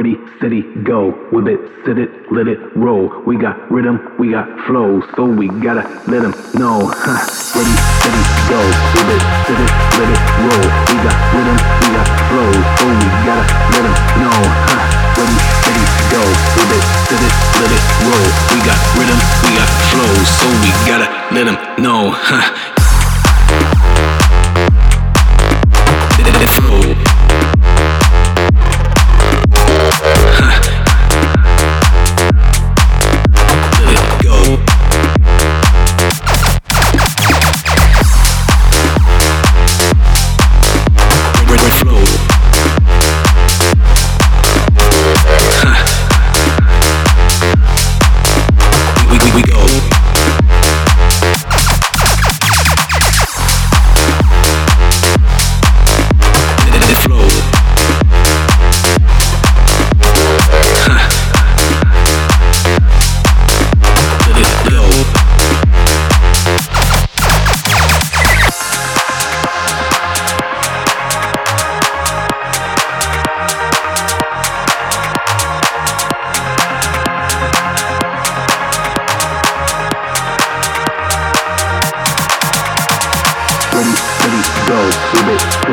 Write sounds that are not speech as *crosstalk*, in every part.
Ready, steady, go. Whip it, sit it, let it roll. We got rhythm, we got flow, so we gotta let them know. *laughs* Ready, steady, go. Whip it, sit it, let it roll. We got rhythm, we got flow, so we gotta let them know. Ready, steady, go. Whip it, sit it, let it roll. We got rhythm, we got flow, so we gotta let them know.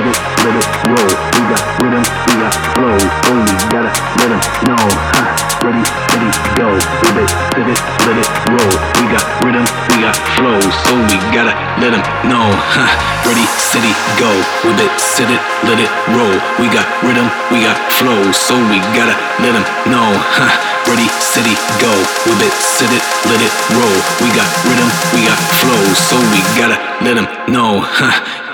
It, let it roll. We got rhythm, we got flow, so we gotta let 'em know. Huh. Ready, steady, go. Whip it, sit it, let it roll. We got rhythm, we got flow, so we gotta let 'em know. Huh. Ready, steady, go. Whip it, sit it, let it roll. We got rhythm, we got flow, so we gotta let 'em know. Huh. Ready, steady, go. Whip it, sit it, let it roll. We got rhythm, we got flow, so we gotta let 'em know. Huh.